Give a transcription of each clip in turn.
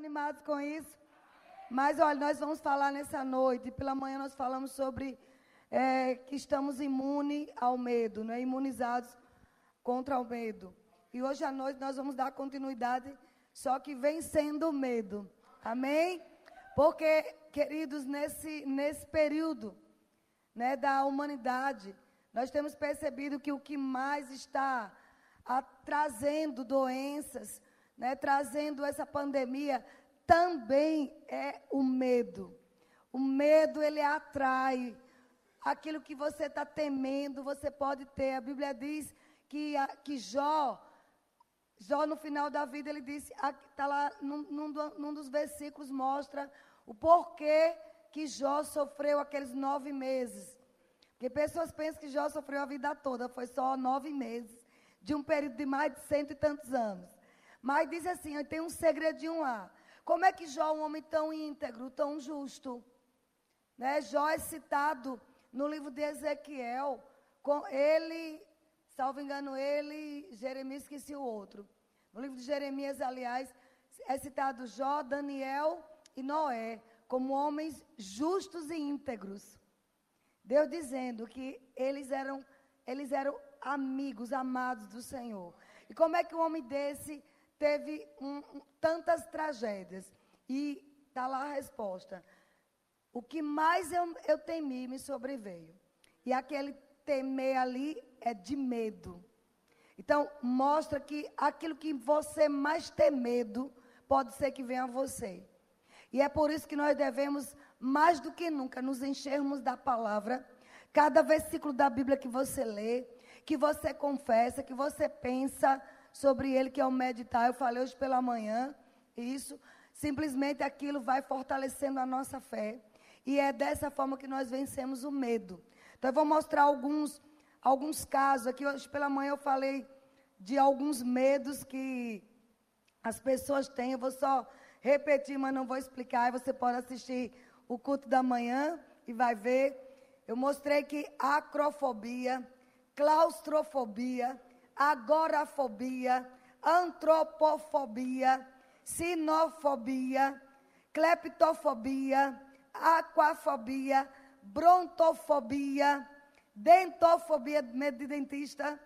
animados com isso? Mas olha, nós vamos falar nessa noite. Pela manhã nós falamos sobre é, que estamos imunes ao medo, né? imunizados contra o medo. E hoje à noite nós vamos dar continuidade, só que vencendo o medo. Amém? Porque, queridos, nesse, nesse período né, da humanidade, nós temos percebido que o que mais está a, trazendo doenças, né, trazendo essa pandemia, também é o medo. O medo, ele atrai. Aquilo que você está temendo, você pode ter. A Bíblia diz que, que Jó, Jó no final da vida, ele disse, está lá num, num, num dos versículos, mostra o porquê que Jó sofreu aqueles nove meses. Porque pessoas pensam que Jó sofreu a vida toda, foi só nove meses, de um período de mais de cento e tantos anos. Mas diz assim, tem um segredinho lá. Como é que Jó, um homem tão íntegro, tão justo, né? Jó é citado no livro de Ezequiel, com ele, salvo engano, ele, Jeremias, esqueci o outro. No livro de Jeremias, aliás, é citado Jó, Daniel e Noé, como homens justos e íntegros. Deus dizendo que eles eram, eles eram amigos, amados do Senhor. E como é que um homem desse teve um, tantas tragédias? E está lá a resposta. O que mais eu, eu temi me sobreveio. E aquele temer ali é de medo. Então, mostra que aquilo que você mais tem medo, pode ser que venha a você. E é por isso que nós devemos, mais do que nunca, nos enchermos da palavra. Cada versículo da Bíblia que você lê, que você confessa, que você pensa sobre ele, que é o meditar. Eu falei hoje pela manhã, isso. Simplesmente aquilo vai fortalecendo a nossa fé. E é dessa forma que nós vencemos o medo. Então, eu vou mostrar alguns, alguns casos. Aqui hoje pela manhã eu falei de alguns medos que as pessoas têm. Eu vou só repetir, mas não vou explicar. Aí você pode assistir o culto da manhã e vai ver. Eu mostrei que acrofobia, claustrofobia, agorafobia, antropofobia, sinofobia, cleptofobia, aquafobia, brontofobia, dentofobia, medo de dentista,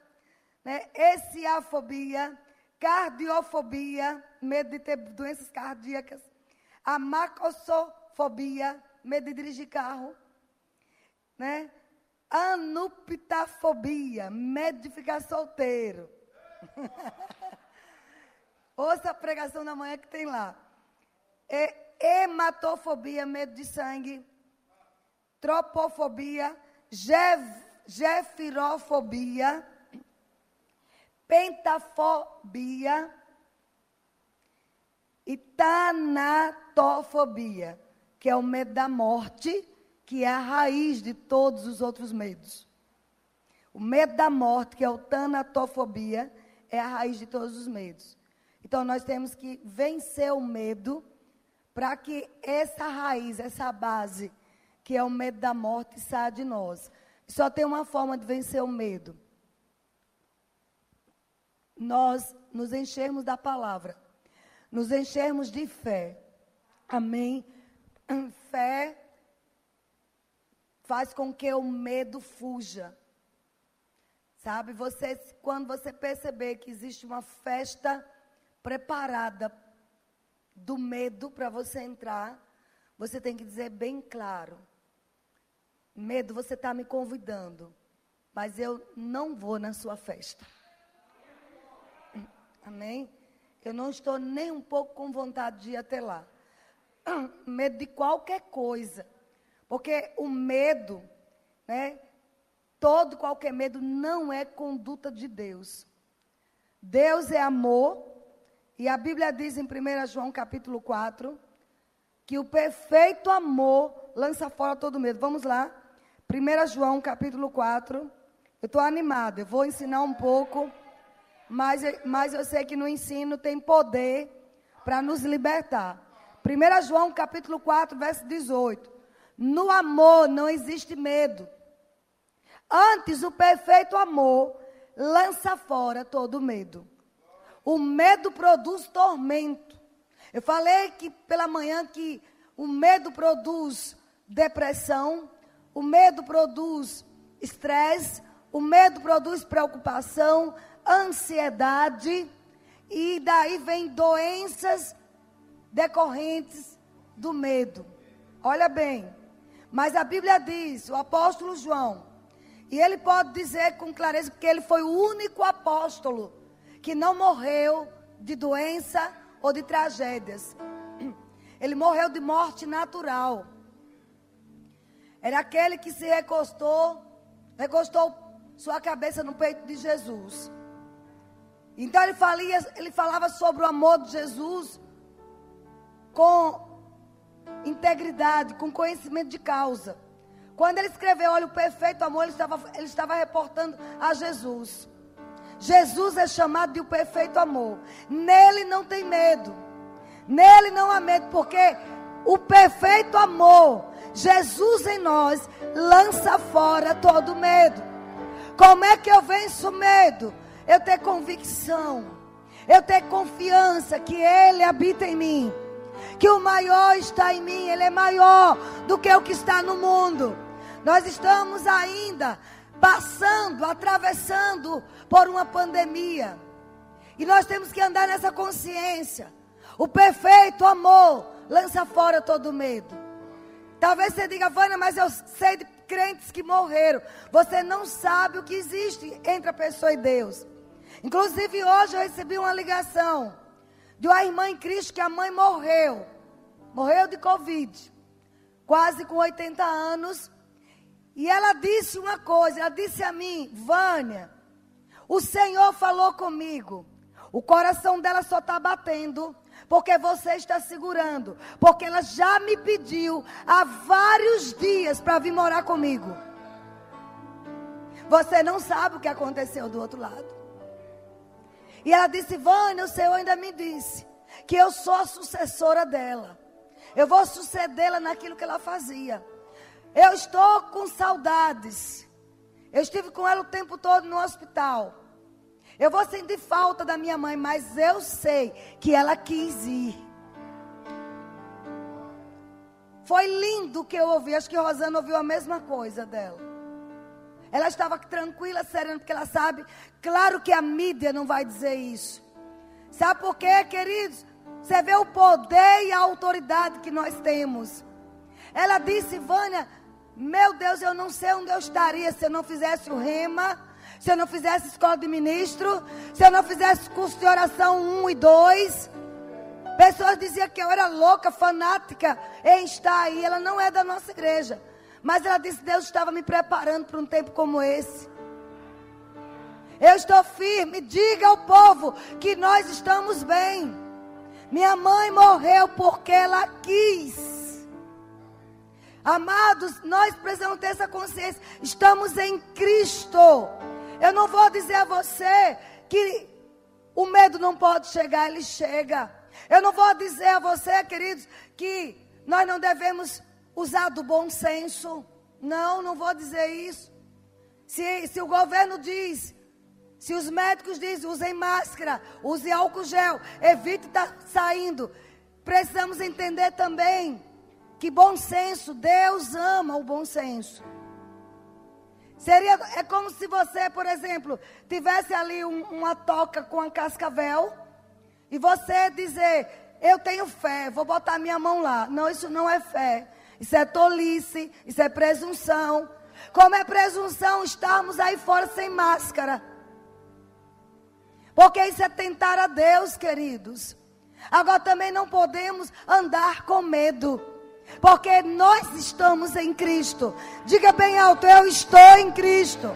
né? Essiafobia, cardiofobia, medo de ter doenças cardíacas, a macossofobia, medo de dirigir carro, né? Anuptafobia, medo de ficar solteiro. Ouça a pregação da manhã que tem lá. É, hematofobia, medo de sangue. Tropofobia, gefirofobia, pentafobia e tanatofobia, que é o medo da morte, que é a raiz de todos os outros medos. O medo da morte, que é o tanatofobia, é a raiz de todos os medos. Então nós temos que vencer o medo para que essa raiz, essa base, que é o medo da morte, saia de nós. Só tem uma forma de vencer o medo. Nós nos enchermos da palavra, nos enchermos de fé. Amém? Fé faz com que o medo fuja. Sabe, você, quando você perceber que existe uma festa preparada do medo para você entrar, você tem que dizer bem claro: Medo, você está me convidando, mas eu não vou na sua festa. Amém? Eu não estou nem um pouco com vontade de ir até lá. Medo de qualquer coisa. Porque o medo, né? Todo qualquer medo não é conduta de Deus. Deus é amor, e a Bíblia diz em 1 João capítulo 4 que o perfeito amor lança fora todo medo. Vamos lá. 1 João capítulo 4. Eu estou animada, eu vou ensinar um pouco, mas, mas eu sei que no ensino tem poder para nos libertar. 1 João capítulo 4, verso 18. No amor não existe medo. Antes, o perfeito amor lança fora todo medo. O medo produz tormento. Eu falei que pela manhã que o medo produz depressão, o medo produz estresse, o medo produz preocupação, ansiedade, e daí vem doenças decorrentes do medo. Olha bem, mas a Bíblia diz, o apóstolo João, e ele pode dizer com clareza, porque ele foi o único apóstolo que não morreu de doença ou de tragédias. Ele morreu de morte natural. Era aquele que se recostou, recostou sua cabeça no peito de Jesus. Então ele, falia, ele falava sobre o amor de Jesus com integridade, com conhecimento de causa. Quando ele escreveu, olha, o perfeito amor, ele estava, ele estava reportando a Jesus. Jesus é chamado de o perfeito amor. Nele não tem medo. Nele não há medo, porque o perfeito amor, Jesus em nós, lança fora todo medo. Como é que eu venço o medo? Eu ter convicção, eu ter confiança que Ele habita em mim, que o maior está em mim, Ele é maior do que o que está no mundo. Nós estamos ainda passando, atravessando por uma pandemia. E nós temos que andar nessa consciência. O perfeito amor lança fora todo medo. Talvez você diga, Vânia, mas eu sei de crentes que morreram. Você não sabe o que existe entre a pessoa e Deus. Inclusive hoje eu recebi uma ligação de uma irmã em Cristo que a mãe morreu. Morreu de Covid. Quase com 80 anos. E ela disse uma coisa, ela disse a mim, Vânia, o Senhor falou comigo. O coração dela só está batendo porque você está segurando, porque ela já me pediu há vários dias para vir morar comigo. Você não sabe o que aconteceu do outro lado. E ela disse: Vânia, o Senhor ainda me disse que eu sou a sucessora dela. Eu vou sucedê-la naquilo que ela fazia. Eu estou com saudades. Eu estive com ela o tempo todo no hospital. Eu vou sentir falta da minha mãe, mas eu sei que ela quis ir. Foi lindo o que eu ouvi. Acho que Rosana ouviu a mesma coisa dela. Ela estava tranquila, serena, porque ela sabe. Claro que a mídia não vai dizer isso. Sabe por quê, queridos? Você vê o poder e a autoridade que nós temos. Ela disse, Vânia, meu Deus, eu não sei onde eu estaria se eu não fizesse o rema, se eu não fizesse escola de ministro, se eu não fizesse curso de oração 1 e 2. Pessoas diziam que eu era louca, fanática em estar aí. Ela não é da nossa igreja. Mas ela disse: Deus estava me preparando para um tempo como esse. Eu estou firme. Diga ao povo que nós estamos bem. Minha mãe morreu porque ela quis. Amados, nós precisamos ter essa consciência. Estamos em Cristo. Eu não vou dizer a você que o medo não pode chegar, ele chega. Eu não vou dizer a você, queridos, que nós não devemos usar do bom senso. Não, não vou dizer isso. Se, se o governo diz, se os médicos dizem, usem máscara, use álcool gel, evite estar tá saindo. Precisamos entender também que bom senso, Deus ama o bom senso. Seria, é como se você, por exemplo, tivesse ali um, uma toca com a cascavel e você dizer, eu tenho fé, vou botar minha mão lá. Não, isso não é fé. Isso é tolice, isso é presunção. Como é presunção estarmos aí fora sem máscara? Porque isso é tentar a Deus, queridos. Agora também não podemos andar com medo. Porque nós estamos em Cristo. Diga bem alto, eu estou em Cristo.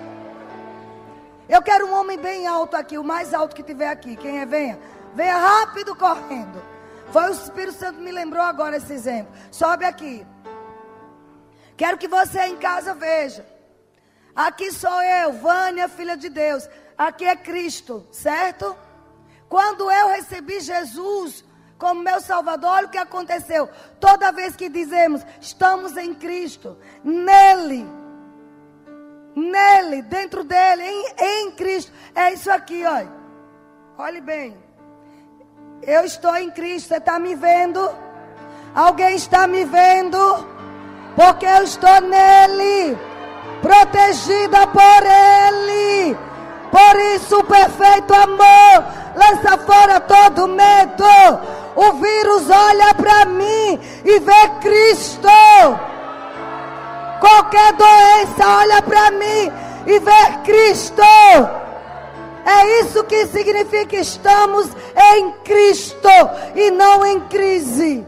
Eu quero um homem bem alto aqui, o mais alto que tiver aqui. Quem é? Venha. Venha rápido correndo. Foi o Espírito Santo me lembrou agora esse exemplo. Sobe aqui. Quero que você em casa veja. Aqui sou eu, Vânia, filha de Deus. Aqui é Cristo, certo? Quando eu recebi Jesus como meu Salvador, olha o que aconteceu. Toda vez que dizemos, estamos em Cristo, nele, nele, dentro dele, em, em Cristo. É isso aqui, olha. Olhe bem. Eu estou em Cristo. Você está me vendo? Alguém está me vendo? Porque eu estou nele, protegida por Ele. Por isso, o perfeito amor lança fora todo medo. O vírus olha para mim e vê Cristo. Qualquer doença olha para mim e vê Cristo. É isso que significa estamos em Cristo e não em crise.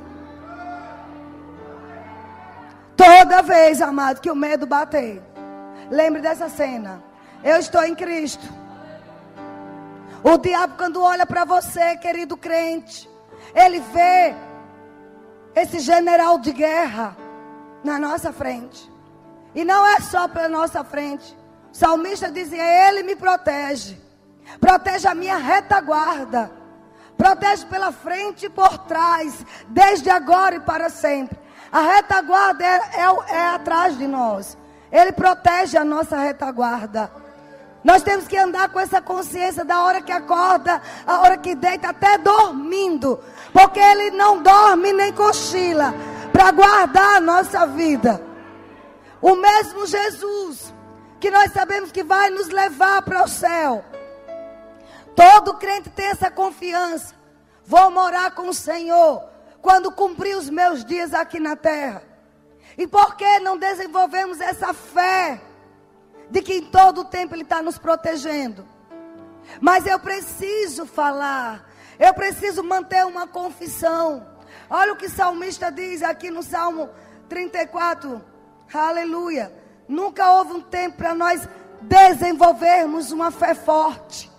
Toda vez, amado, que o medo bater, lembre dessa cena. Eu estou em Cristo. O diabo, quando olha para você, querido crente, ele vê esse general de guerra na nossa frente. E não é só pela nossa frente. O salmista dizia: Ele me protege. Protege a minha retaguarda. Protege pela frente e por trás, desde agora e para sempre. A retaguarda é, é, é atrás de nós. Ele protege a nossa retaguarda. Nós temos que andar com essa consciência da hora que acorda, a hora que deita, até dormindo. Porque Ele não dorme nem cochila para guardar a nossa vida. O mesmo Jesus, que nós sabemos que vai nos levar para o céu. Todo crente tem essa confiança. Vou morar com o Senhor quando cumprir os meus dias aqui na terra. E por que não desenvolvemos essa fé de que em todo o tempo Ele está nos protegendo? Mas eu preciso falar, eu preciso manter uma confissão. Olha o que o salmista diz aqui no Salmo 34. Aleluia. Nunca houve um tempo para nós desenvolvermos uma fé forte.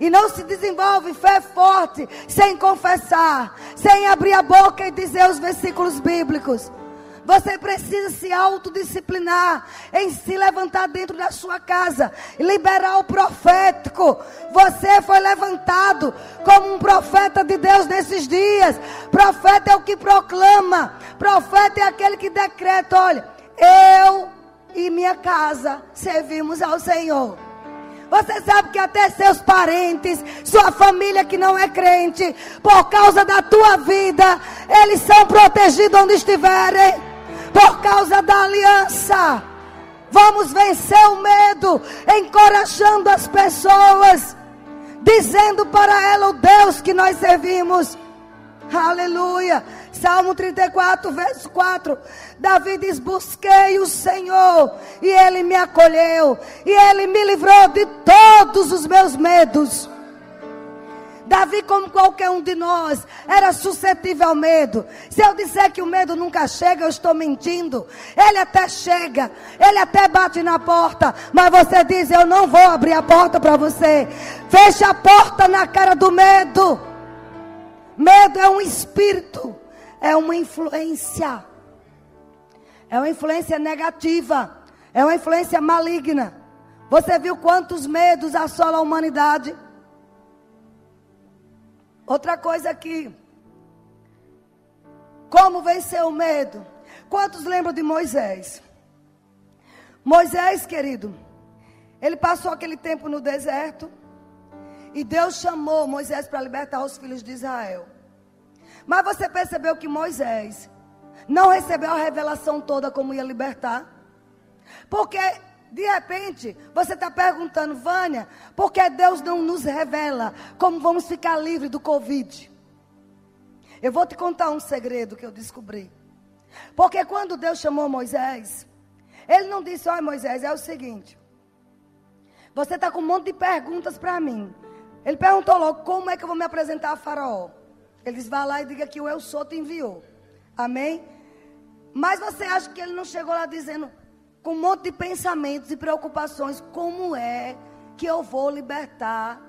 E não se desenvolve fé forte sem confessar, sem abrir a boca e dizer os versículos bíblicos. Você precisa se autodisciplinar em se levantar dentro da sua casa e liberar o profético. Você foi levantado como um profeta de Deus nesses dias. Profeta é o que proclama, profeta é aquele que decreta: olha, eu e minha casa servimos ao Senhor. Você sabe que até seus parentes, sua família que não é crente, por causa da tua vida, eles são protegidos onde estiverem, por causa da aliança. Vamos vencer o medo, encorajando as pessoas, dizendo para ela o Deus que nós servimos. Aleluia. Salmo 34, verso 4. Davi diz: Busquei o Senhor, e ele me acolheu, e ele me livrou de todos os meus medos. Davi, como qualquer um de nós, era suscetível ao medo. Se eu disser que o medo nunca chega, eu estou mentindo. Ele até chega, ele até bate na porta, mas você diz: Eu não vou abrir a porta para você. Fecha a porta na cara do medo. Medo é um espírito é uma influência. É uma influência negativa. É uma influência maligna. Você viu quantos medos assolam a humanidade? Outra coisa aqui. Como vencer o medo? Quantos lembram de Moisés? Moisés, querido, ele passou aquele tempo no deserto. E Deus chamou Moisés para libertar os filhos de Israel. Mas você percebeu que Moisés não recebeu a revelação toda como ia libertar? Porque, de repente, você está perguntando, Vânia, por que Deus não nos revela como vamos ficar livres do Covid? Eu vou te contar um segredo que eu descobri. Porque quando Deus chamou Moisés, ele não disse: Olha, Moisés, é o seguinte. Você está com um monte de perguntas para mim. Ele perguntou logo: Como é que eu vou me apresentar a Faraó? Ele diz: vá lá e diga que o Eu Sou te enviou. Amém? Mas você acha que ele não chegou lá dizendo, com um monte de pensamentos e preocupações, como é que eu vou libertar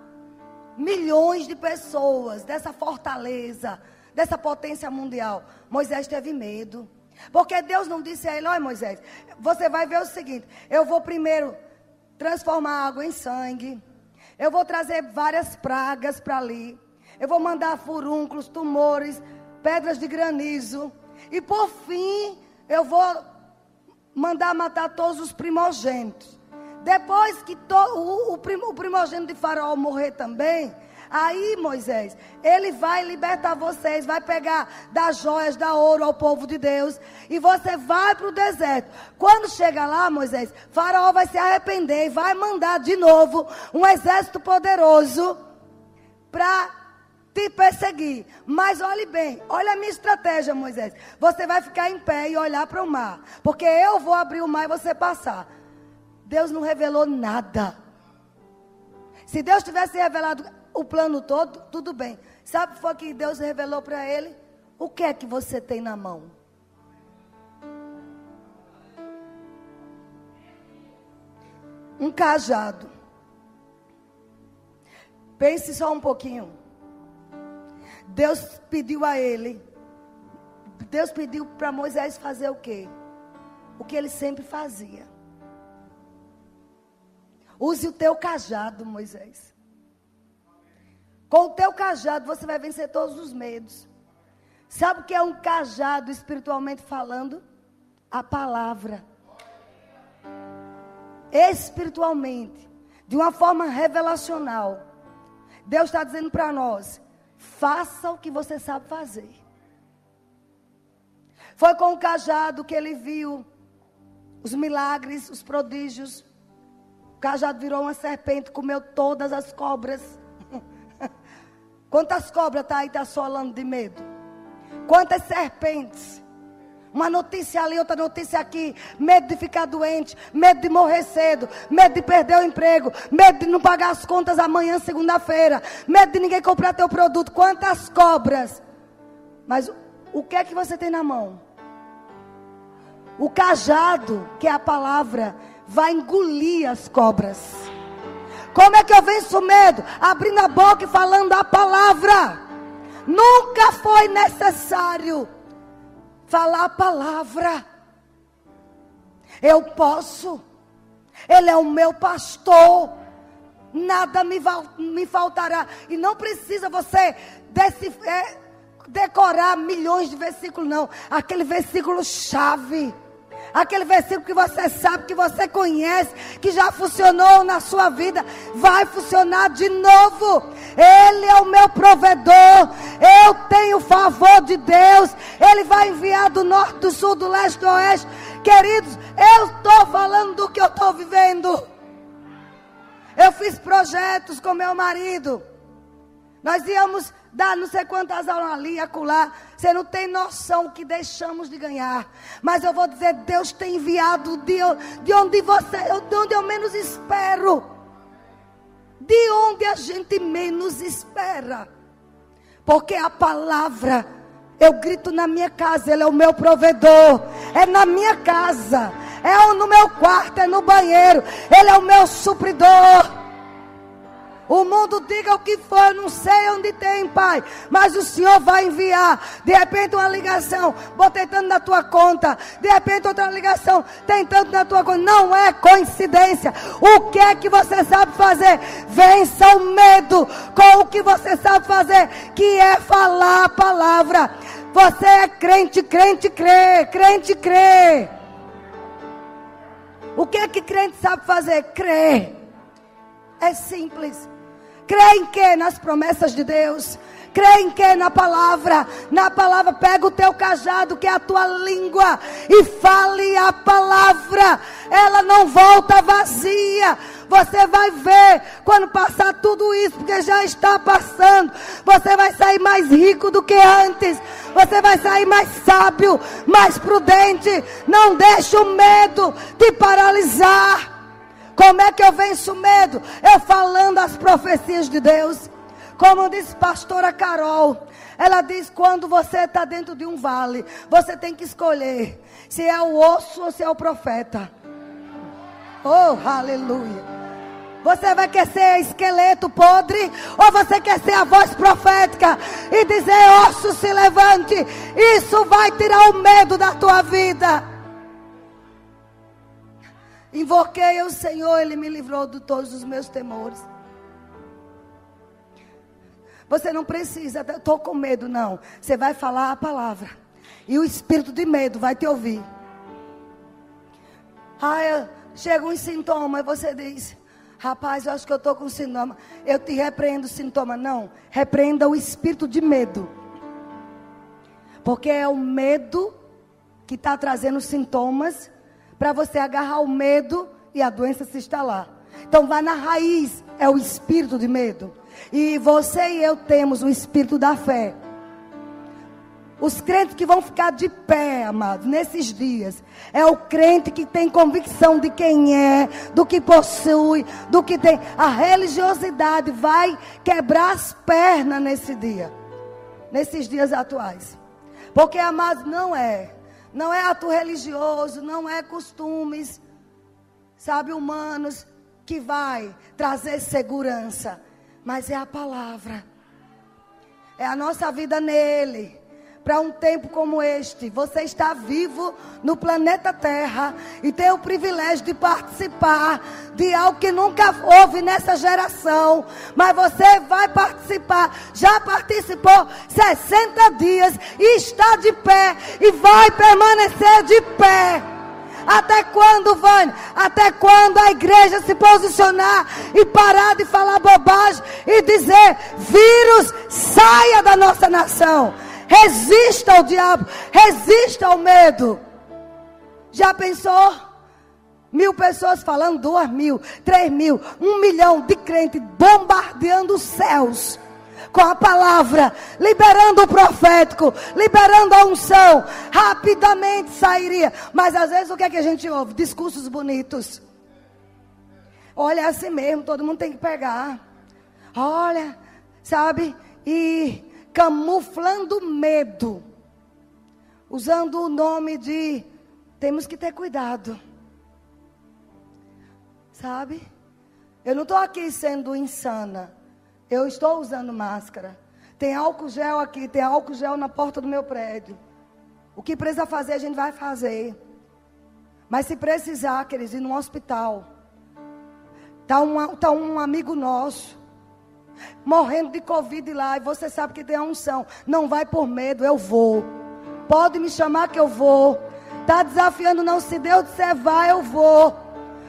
milhões de pessoas dessa fortaleza, dessa potência mundial? Moisés teve medo. Porque Deus não disse a ele: Olha, Moisés, você vai ver o seguinte: eu vou primeiro transformar água em sangue, eu vou trazer várias pragas para ali. Eu vou mandar furúnculos, tumores, pedras de granizo. E por fim, eu vou mandar matar todos os primogênitos. Depois que to, o, o, primogênito de Faraó morrer também, Aí, Moisés, ele vai libertar vocês, vai pegar das joias, da ouro ao povo de Deus, e você vai para o deserto. Quando chega lá, Moisés, Faraó vai se arrepender e vai mandar de novo um exército poderoso para te perseguir. Mas olhe bem, olha a minha estratégia, Moisés. Você vai ficar em pé e olhar para o mar, porque eu vou abrir o mar e você passar. Deus não revelou nada. Se Deus tivesse revelado o plano todo, tudo bem. Sabe o que foi que Deus revelou para ele? O que é que você tem na mão? Um cajado. Pense só um pouquinho. Deus pediu a ele. Deus pediu para Moisés fazer o quê? O que ele sempre fazia. Use o teu cajado, Moisés. Com o teu cajado você vai vencer todos os medos. Sabe o que é um cajado espiritualmente falando? A palavra. Espiritualmente, de uma forma revelacional. Deus está dizendo para nós: faça o que você sabe fazer. Foi com o cajado que ele viu os milagres, os prodígios. O cajado virou uma serpente, comeu todas as cobras. Quantas cobras está aí, está assolando de medo? Quantas serpentes? Uma notícia ali, outra notícia aqui. Medo de ficar doente, medo de morrer cedo, medo de perder o emprego, medo de não pagar as contas amanhã, segunda-feira, medo de ninguém comprar teu produto. Quantas cobras? Mas o que é que você tem na mão? O cajado, que é a palavra, vai engolir as cobras. Como é que eu venço o medo? Abrindo a boca e falando a palavra. Nunca foi necessário falar a palavra. Eu posso. Ele é o meu pastor. Nada me, me faltará. E não precisa você é, decorar milhões de versículos, não. Aquele versículo chave aquele versículo que você sabe, que você conhece, que já funcionou na sua vida, vai funcionar de novo. Ele é o meu provedor, eu tenho favor de Deus, Ele vai enviar do norte, do sul, do leste, do oeste. Queridos, eu estou falando do que eu estou vivendo. Eu fiz projetos com meu marido. Nós íamos dar não sei quantas aulas ali, acolá. Você não tem noção que deixamos de ganhar. Mas eu vou dizer, Deus tem enviado de, de onde você, de onde eu menos espero. De onde a gente menos espera. Porque a palavra, eu grito na minha casa, Ele é o meu provedor. É na minha casa. É no meu quarto, é no banheiro. Ele é o meu supridor. O mundo diga o que for, eu não sei onde tem, Pai. Mas o Senhor vai enviar. De repente, uma ligação, botei tanto na tua conta. De repente, outra ligação, tem tanto na tua conta. Não é coincidência. O que é que você sabe fazer? Vença o medo com o que você sabe fazer, que é falar a palavra. Você é crente, crente, crê, crente, crê. O que é que crente sabe fazer? Crer. É simples. Crê em que? Nas promessas de Deus. Crê em que? Na palavra. Na palavra, pega o teu cajado, que é a tua língua, e fale a palavra. Ela não volta vazia. Você vai ver quando passar tudo isso, porque já está passando. Você vai sair mais rico do que antes. Você vai sair mais sábio, mais prudente. Não deixe o medo te paralisar. Como é que eu venço o medo? Eu falando as profecias de Deus. Como diz pastora Carol, ela diz: quando você está dentro de um vale, você tem que escolher se é o osso ou se é o profeta. Oh, aleluia. Você vai querer ser esqueleto podre? Ou você quer ser a voz profética e dizer: osso se levante? Isso vai tirar o medo da tua vida. Invoquei o Senhor, Ele me livrou de todos os meus temores. Você não precisa, estou com medo, não. Você vai falar a palavra. E o espírito de medo vai te ouvir. Ah, chega um sintoma e você diz: Rapaz, eu acho que eu estou com sintoma. Eu te repreendo o sintoma. Não. Repreenda o espírito de medo. Porque é o medo que está trazendo sintomas para você agarrar o medo e a doença se instalar. Então vá na raiz, é o espírito de medo. E você e eu temos o espírito da fé. Os crentes que vão ficar de pé, amados, nesses dias, é o crente que tem convicção de quem é, do que possui, do que tem. A religiosidade vai quebrar as pernas nesse dia, nesses dias atuais. Porque, amados, não é. Não é ato religioso, não é costumes, sabe, humanos, que vai trazer segurança. Mas é a palavra. É a nossa vida nele para um tempo como este. Você está vivo no planeta Terra e tem o privilégio de participar de algo que nunca houve nessa geração. Mas você vai participar. Já participou 60 dias e está de pé e vai permanecer de pé. Até quando, Vânia? Até quando a igreja se posicionar e parar de falar bobagem e dizer: vírus, saia da nossa nação. Resista ao diabo, resista ao medo. Já pensou? Mil pessoas falando, duas mil, três mil, um milhão de crentes bombardeando os céus com a palavra, liberando o profético, liberando a unção, rapidamente sairia. Mas às vezes o que é que a gente ouve? Discursos bonitos. Olha, é assim mesmo, todo mundo tem que pegar. Olha, sabe? E camuflando medo, usando o nome de temos que ter cuidado. Sabe? Eu não estou aqui sendo insana. Eu estou usando máscara. Tem álcool gel aqui, tem álcool gel na porta do meu prédio. O que precisa fazer, a gente vai fazer. Mas se precisar, queridos, ir no hospital. Está um, tá um amigo nosso morrendo de Covid lá, e você sabe que tem a unção. Não vai por medo, eu vou. Pode me chamar que eu vou. Está desafiando, não. Se Deus disser vai, eu vou.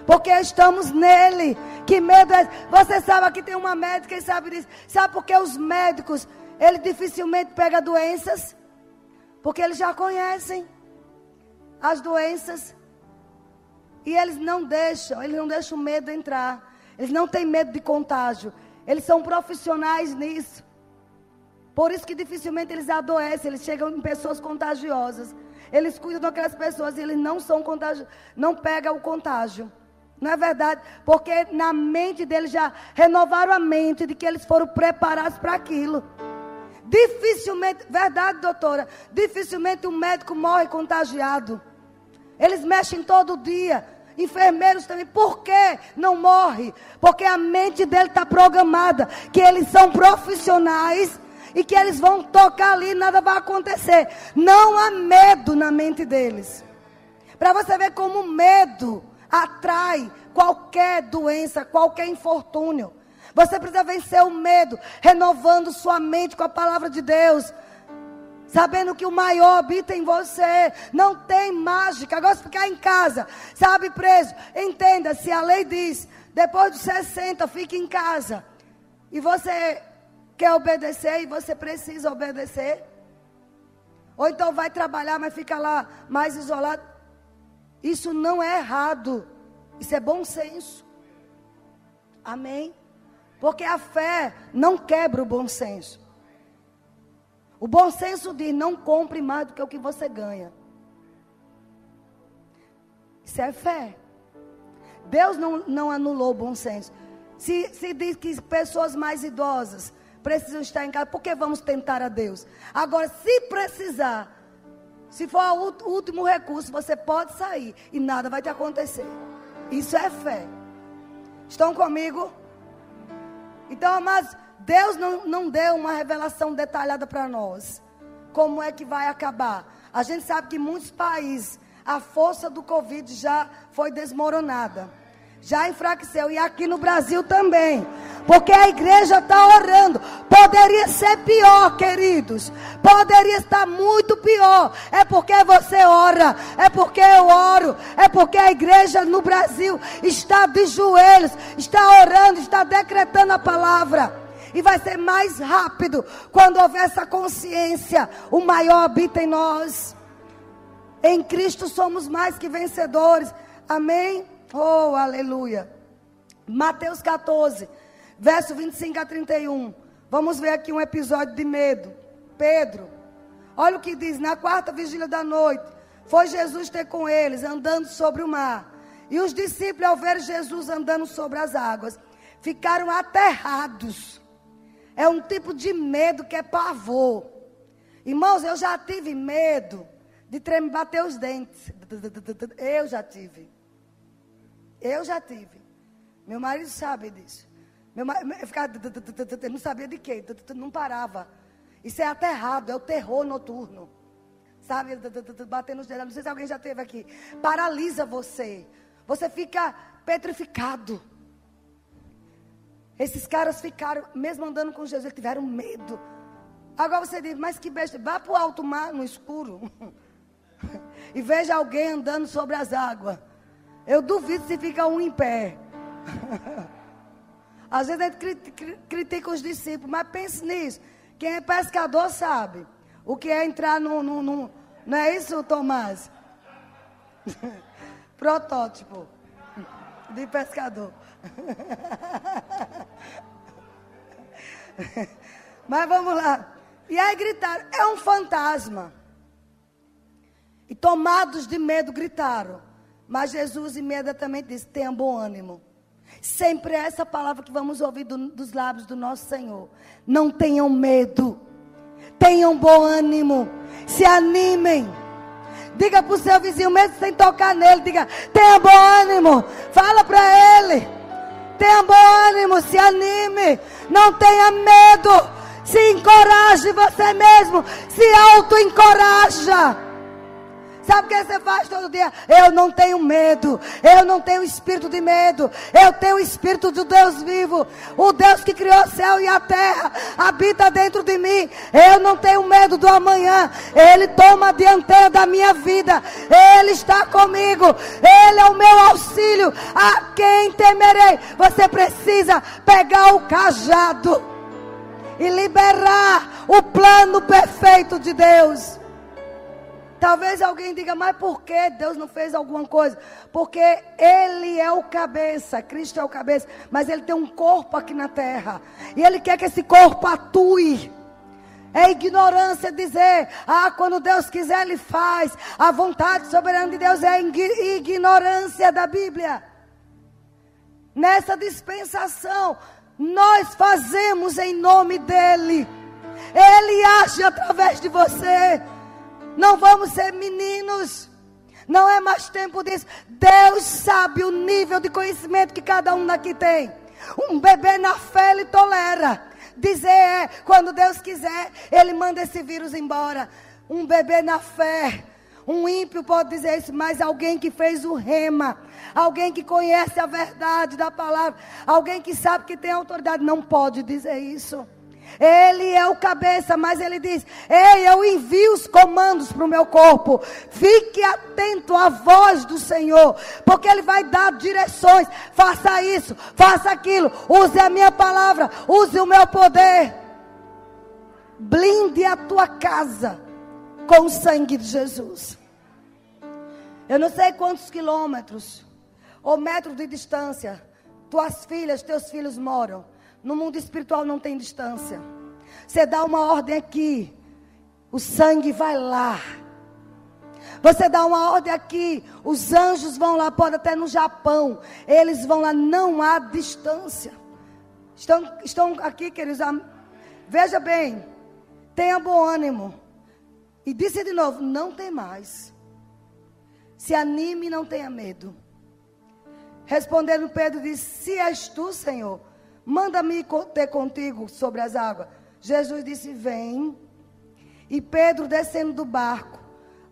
Porque estamos nele. Que medo é. Você sabe que tem uma médica e sabe disso. Sabe por que os médicos, ele dificilmente pega doenças? Porque eles já conhecem as doenças. E eles não deixam, eles não deixam o medo entrar. Eles não têm medo de contágio. Eles são profissionais nisso. Por isso que dificilmente eles adoecem, eles chegam em pessoas contagiosas. Eles cuidam daquelas pessoas e eles não são contagiosos, não pegam o contágio. Não é verdade? Porque na mente deles já renovaram a mente de que eles foram preparados para aquilo. Dificilmente, verdade, doutora? Dificilmente um médico morre contagiado. Eles mexem todo dia enfermeiros também. Por que não morre? Porque a mente dele está programada, que eles são profissionais e que eles vão tocar ali e nada vai acontecer. Não há medo na mente deles. Para você ver como medo atrai qualquer doença, qualquer infortúnio. Você precisa vencer o medo, renovando sua mente com a palavra de Deus sabendo que o maior habita em você. Não tem mágica. Agora, se ficar em casa, sabe, preso, entenda: se a lei diz, depois dos 60, fique em casa, e você quer obedecer e você precisa obedecer, ou então vai trabalhar, mas fica lá mais isolado. Isso não é errado, isso é bom senso. Amém? Porque a fé não quebra o bom senso. O bom senso diz: não compre mais do que o que você ganha. Isso é fé. Deus não, não anulou o bom senso. Se, se diz que pessoas mais idosas precisam estar em casa, por que vamos tentar a Deus? Agora, se precisar, se for o último recurso, você pode sair e nada vai te acontecer. Isso é fé. Estão comigo? Então, amados, Deus não, não deu uma revelação detalhada para nós. Como é que vai acabar? A gente sabe que em muitos países a força do Covid já foi desmoronada. Já enfraqueceu. E aqui no Brasil também. Porque a igreja está orando. Poderia ser pior, queridos. Poderia estar muito pior. É porque você ora. É porque eu oro. É porque a igreja no Brasil está de joelhos. Está orando. Está decretando a palavra. E vai ser mais rápido quando houver essa consciência. O maior habita em nós. Em Cristo somos mais que vencedores. Amém? Oh, aleluia. Mateus 14 verso 25 a 31. Vamos ver aqui um episódio de medo. Pedro, olha o que diz: na quarta vigília da noite, foi Jesus ter com eles, andando sobre o mar. E os discípulos, ao ver Jesus andando sobre as águas, ficaram aterrados. É um tipo de medo que é pavor. Irmãos, eu já tive medo de tremer, bater os dentes. Eu já tive. Eu já tive. Meu marido sabe disso. Meu marido ficava, não sabia de quê, não parava. Isso é aterrado, é o terror noturno. Sabe, batendo os dedos. Não sei se alguém já teve aqui. Paralisa você. Você fica petrificado. Esses caras ficaram, mesmo andando com Jesus, tiveram medo. Agora você diz, mas que besta, vá para o alto mar, no escuro. e veja alguém andando sobre as águas. Eu duvido se fica um em pé. Às vezes a gente critica os discípulos, mas pense nisso. Quem é pescador sabe o que é entrar no. no, no não é isso, Tomás? Protótipo de pescador. Mas vamos lá. E aí gritaram: é um fantasma. E tomados de medo gritaram. Mas Jesus imediatamente disse: tenha bom ânimo. Sempre é essa palavra que vamos ouvir do, dos lábios do nosso Senhor. Não tenham medo. Tenham bom ânimo. Se animem. Diga para o seu vizinho, mesmo sem tocar nele, diga: tenha bom ânimo. Fala para ele. Tenha bom ânimo, se anime. Não tenha medo. Se encoraje você mesmo. Se auto-encoraja. Sabe o que você faz todo dia? Eu não tenho medo. Eu não tenho espírito de medo. Eu tenho o espírito do Deus vivo. O Deus que criou o céu e a terra habita dentro de mim. Eu não tenho medo do amanhã. Ele toma a dianteira da minha vida. Ele está comigo. Ele é o meu auxílio. A quem temerei? Você precisa pegar o cajado e liberar o plano perfeito de Deus. Talvez alguém diga, mas por que Deus não fez alguma coisa? Porque Ele é o cabeça, Cristo é o cabeça, mas Ele tem um corpo aqui na terra. E Ele quer que esse corpo atue. É ignorância dizer, ah, quando Deus quiser, Ele faz. A vontade soberana de Deus é ignorância da Bíblia. Nessa dispensação, nós fazemos em nome dEle. Ele age através de você. Não vamos ser meninos. Não é mais tempo disso. Deus sabe o nível de conhecimento que cada um daqui tem. Um bebê na fé ele tolera. Dizer é, quando Deus quiser, ele manda esse vírus embora. Um bebê na fé. Um ímpio pode dizer isso, mas alguém que fez o rema, alguém que conhece a verdade da palavra, alguém que sabe que tem autoridade, não pode dizer isso. Ele é o cabeça, mas ele diz: Ei, eu envio os comandos para o meu corpo. Fique atento à voz do Senhor, porque Ele vai dar direções. Faça isso, faça aquilo. Use a minha palavra, use o meu poder. Blinde a tua casa com o sangue de Jesus. Eu não sei quantos quilômetros ou metros de distância tuas filhas, teus filhos moram. No mundo espiritual não tem distância. Você dá uma ordem aqui, o sangue vai lá. Você dá uma ordem aqui, os anjos vão lá, pode até no Japão, eles vão lá, não há distância. Estão, estão aqui, queridos, veja bem, tenha bom ânimo. E disse de novo: não tem mais. Se anime não tenha medo. Respondendo Pedro, disse: Se és tu, Senhor, Manda-me ter contigo sobre as águas. Jesus disse: Vem. E Pedro, descendo do barco,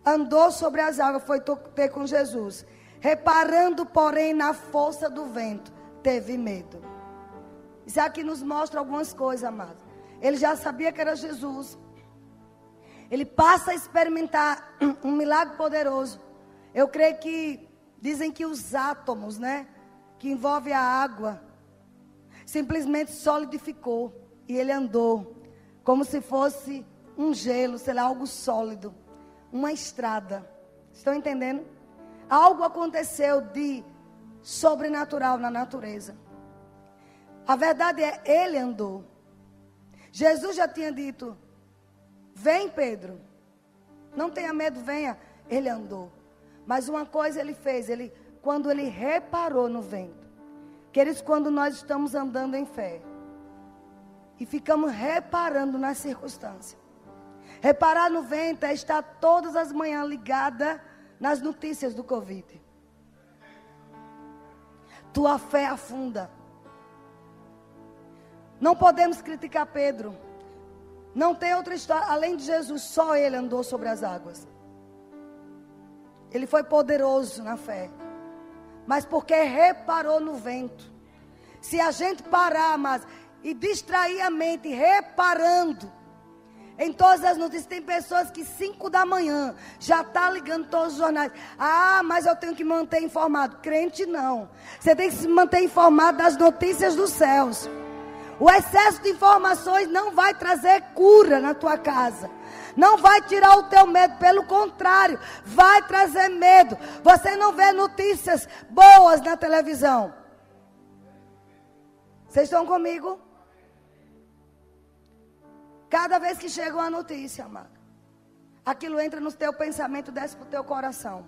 andou sobre as águas, foi ter com Jesus. Reparando, porém, na força do vento, teve medo. Isso aqui nos mostra algumas coisas, amados. Ele já sabia que era Jesus. Ele passa a experimentar um milagre poderoso. Eu creio que dizem que os átomos, né, que envolve a água, simplesmente solidificou e ele andou como se fosse um gelo, sei lá, algo sólido, uma estrada. Estão entendendo? Algo aconteceu de sobrenatural na natureza. A verdade é, ele andou. Jesus já tinha dito: Vem, Pedro. Não tenha medo, venha. Ele andou. Mas uma coisa ele fez, ele quando ele reparou no vento. Queridos, quando nós estamos andando em fé e ficamos reparando nas circunstâncias. Reparar no vento é estar todas as manhãs ligada nas notícias do Covid. Tua fé afunda. Não podemos criticar Pedro. Não tem outra história. Além de Jesus, só ele andou sobre as águas. Ele foi poderoso na fé. Mas porque reparou no vento. Se a gente parar, mas e distrair a mente reparando em todas as notícias, tem pessoas que 5 da manhã já tá ligando todos os jornais. Ah, mas eu tenho que manter informado. Crente não. Você tem que se manter informado das notícias dos céus. O excesso de informações não vai trazer cura na tua casa. Não vai tirar o teu medo, pelo contrário, vai trazer medo. Você não vê notícias boas na televisão. Vocês estão comigo? Cada vez que chega uma notícia, amado, aquilo entra no teu pensamento, desce para o teu coração.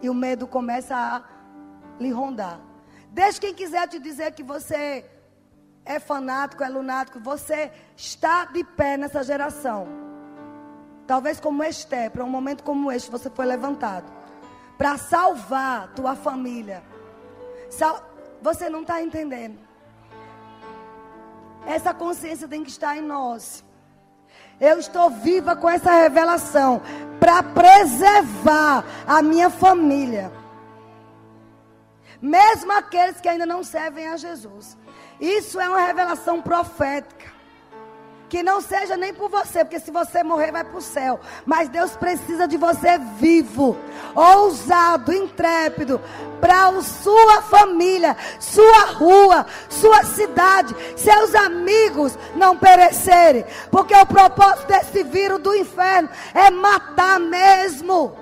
E o medo começa a lhe rondar. Deixe quem quiser te dizer que você é fanático, é lunático, você está de pé nessa geração. Talvez como Esther, para um momento como este, você foi levantado. Para salvar tua família. Sal... Você não está entendendo. Essa consciência tem que estar em nós. Eu estou viva com essa revelação para preservar a minha família. Mesmo aqueles que ainda não servem a Jesus. Isso é uma revelação profética. Que não seja nem por você, porque se você morrer, vai para o céu. Mas Deus precisa de você vivo, ousado, intrépido, para sua família, sua rua, sua cidade, seus amigos não perecerem. Porque o propósito desse vírus do inferno é matar mesmo.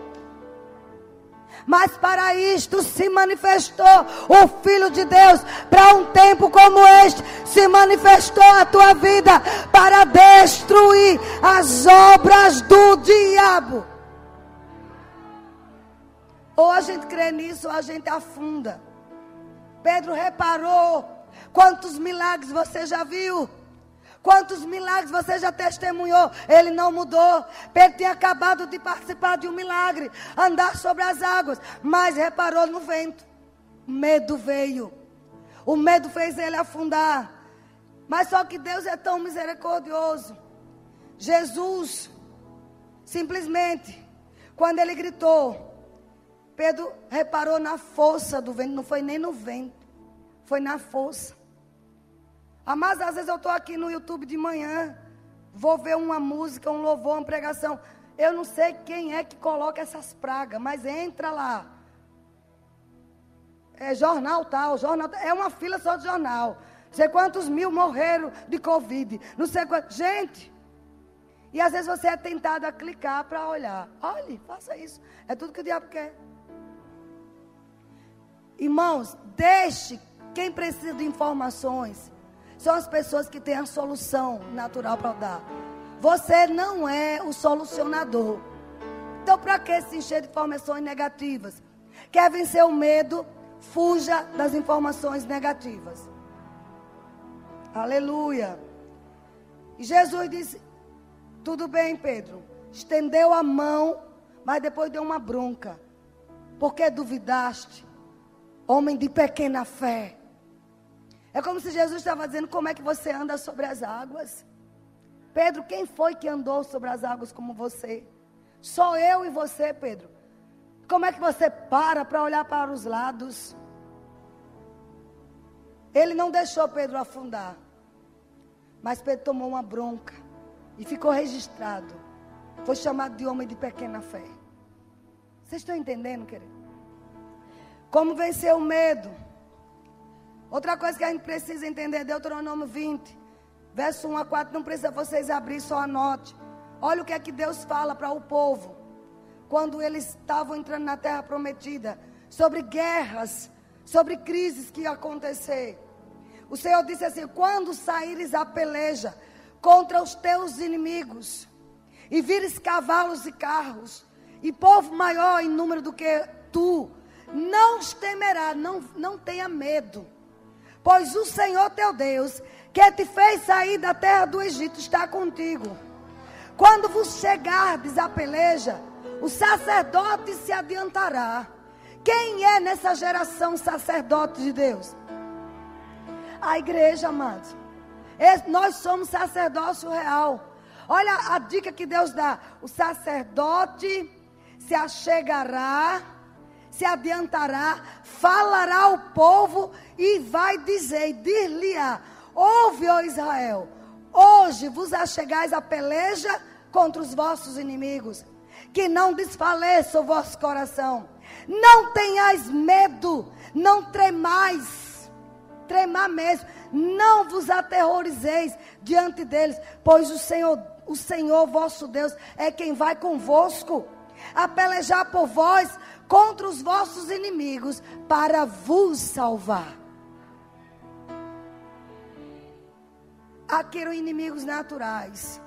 Mas para isto se manifestou o Filho de Deus. Para um tempo como este, se manifestou a tua vida para destruir as obras do diabo. Ou a gente crê nisso, ou a gente afunda. Pedro reparou quantos milagres você já viu. Quantos milagres você já testemunhou? Ele não mudou. Pedro tinha acabado de participar de um milagre, andar sobre as águas, mas reparou no vento. Medo veio. O medo fez ele afundar. Mas só que Deus é tão misericordioso. Jesus, simplesmente, quando ele gritou, Pedro reparou na força do vento, não foi nem no vento, foi na força. Mas às vezes eu estou aqui no YouTube de manhã, vou ver uma música, um louvor, uma pregação. Eu não sei quem é que coloca essas pragas, mas entra lá. É jornal tal, jornal tal. É uma fila só de jornal. Não sei quantos mil morreram de Covid. Não sei quantos. Gente. E às vezes você é tentado a clicar para olhar. Olhe, faça isso. É tudo que o diabo quer. Irmãos, deixe quem precisa de informações são as pessoas que têm a solução natural para dar. Você não é o solucionador. Então, para que se encher de informações negativas? Quer vencer o medo? Fuja das informações negativas. Aleluia. Jesus disse: Tudo bem, Pedro. Estendeu a mão, mas depois deu uma bronca. Porque duvidaste? Homem de pequena fé. É como se Jesus estava dizendo: como é que você anda sobre as águas? Pedro, quem foi que andou sobre as águas como você? Só eu e você, Pedro. Como é que você para para olhar para os lados? Ele não deixou Pedro afundar. Mas Pedro tomou uma bronca e ficou registrado. Foi chamado de homem de pequena fé. Vocês estão entendendo, querido? Como vencer o medo? Outra coisa que a gente precisa entender, Deuteronômio 20, verso 1 a 4, não precisa vocês abrir, só anote. Olha o que é que Deus fala para o povo. Quando eles estavam entrando na terra prometida, sobre guerras, sobre crises que iam acontecer. O Senhor disse assim: quando saíres a peleja contra os teus inimigos, e vires cavalos e carros, e povo maior em número do que tu, não os temerá, não, não tenha medo. Pois o Senhor teu Deus, que te fez sair da terra do Egito, está contigo. Quando vos chegardes à peleja, o sacerdote se adiantará. Quem é nessa geração sacerdote de Deus? A igreja, amados. Nós somos sacerdócio real. Olha a dica que Deus dá: o sacerdote se achegará, se adiantará, falará ao povo e vai dizer: dir-lhe-á: Ouve, ó Israel, hoje vos achegais a peleja contra os vossos inimigos, que não desfaleça o vosso coração, não tenhais medo, não tremais tremar mesmo. Não vos aterrorizeis diante deles, pois o Senhor, o Senhor vosso Deus é quem vai convosco a pelejar por vós contra os vossos inimigos para vos salvar. Aqui eram inimigos naturais,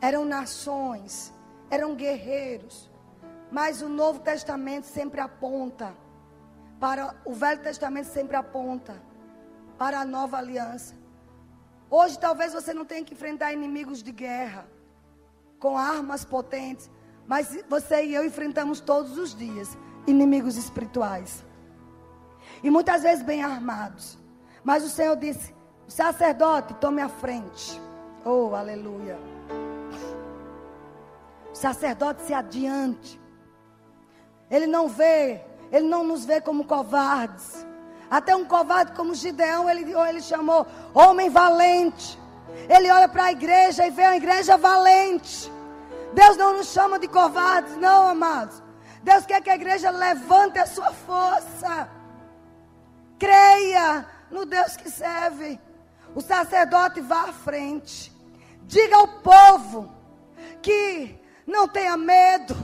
eram nações, eram guerreiros, mas o Novo Testamento sempre aponta para o Velho Testamento sempre aponta para a nova aliança. Hoje talvez você não tenha que enfrentar inimigos de guerra com armas potentes, mas você e eu enfrentamos todos os dias inimigos espirituais. E muitas vezes bem armados. Mas o Senhor disse: sacerdote, tome a frente. Oh, aleluia. O sacerdote se adiante. Ele não vê, ele não nos vê como covardes. Até um covarde como Gideão, ele, ele chamou homem valente. Ele olha para a igreja e vê a igreja valente. Deus não nos chama de covardes, não, amados. Deus quer que a igreja levante a sua força. Creia no Deus que serve. O sacerdote vá à frente. Diga ao povo que não tenha medo,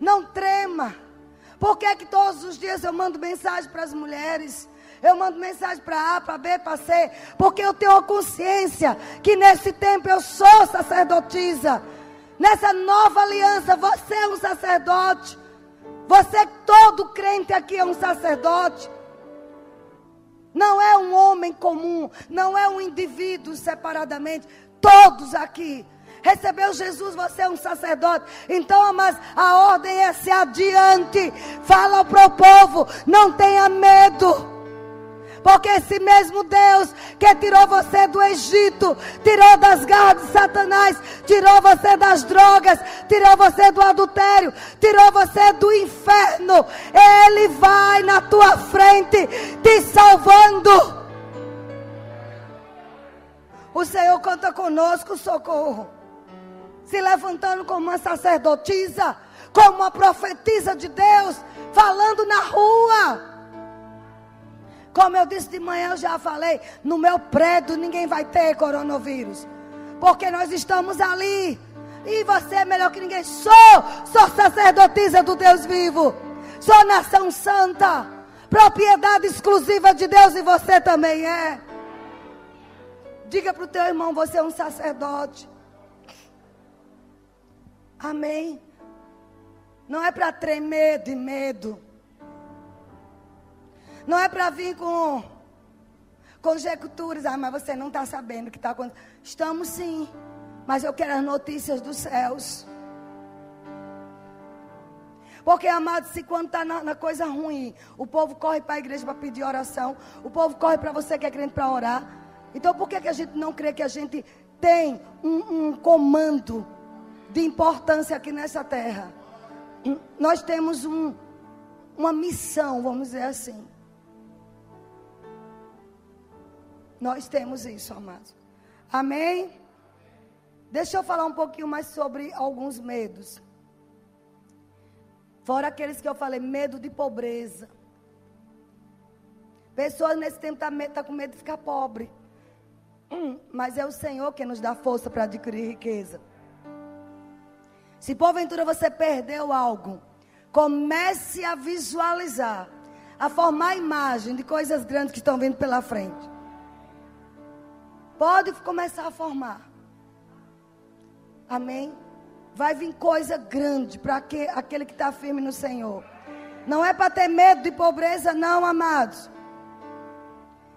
não trema. Por que é que todos os dias eu mando mensagem para as mulheres? Eu mando mensagem para A, para B, para C, porque eu tenho a consciência que nesse tempo eu sou sacerdotisa. Nessa nova aliança, você é um sacerdote. Você, todo crente aqui, é um sacerdote. Não é um homem comum, não é um indivíduo separadamente. Todos aqui recebeu Jesus, você é um sacerdote. Então, mas a ordem é se adiante. Fala para o povo, não tenha medo. Porque esse mesmo Deus que tirou você do Egito, tirou das garras de Satanás, tirou você das drogas, tirou você do adultério, tirou você do inferno, Ele vai na tua frente te salvando. O Senhor conta conosco socorro. Se levantando como uma sacerdotisa, como uma profetisa de Deus, falando na rua. Como eu disse de manhã, eu já falei, no meu prédio ninguém vai ter coronavírus. Porque nós estamos ali. E você é melhor que ninguém. Sou, sou sacerdotisa do Deus vivo. Sou nação santa. Propriedade exclusiva de Deus e você também é. Diga para o teu irmão, você é um sacerdote. Amém. Não é para tremer de medo. Não é para vir com conjecturas. Ah, mas você não está sabendo o que está acontecendo. Estamos sim. Mas eu quero as notícias dos céus. Porque, amado, se quando está na, na, coisa ruim, o povo corre para a igreja para pedir oração, o povo corre para você que é crente para orar. Então, por que, que a gente não crê que a gente tem um, um comando de importância aqui nessa terra? Nós temos um, uma missão, vamos dizer assim. Nós temos isso, amados. Amém? Deixa eu falar um pouquinho mais sobre alguns medos. Fora aqueles que eu falei, medo de pobreza. Pessoas nesse tempo estão tá, tá com medo de ficar pobre. Hum, mas é o Senhor que nos dá força para adquirir riqueza. Se porventura você perdeu algo, comece a visualizar, a formar a imagem de coisas grandes que estão vindo pela frente. Pode começar a formar. Amém? Vai vir coisa grande para aquele que está firme no Senhor. Não é para ter medo de pobreza, não, amados.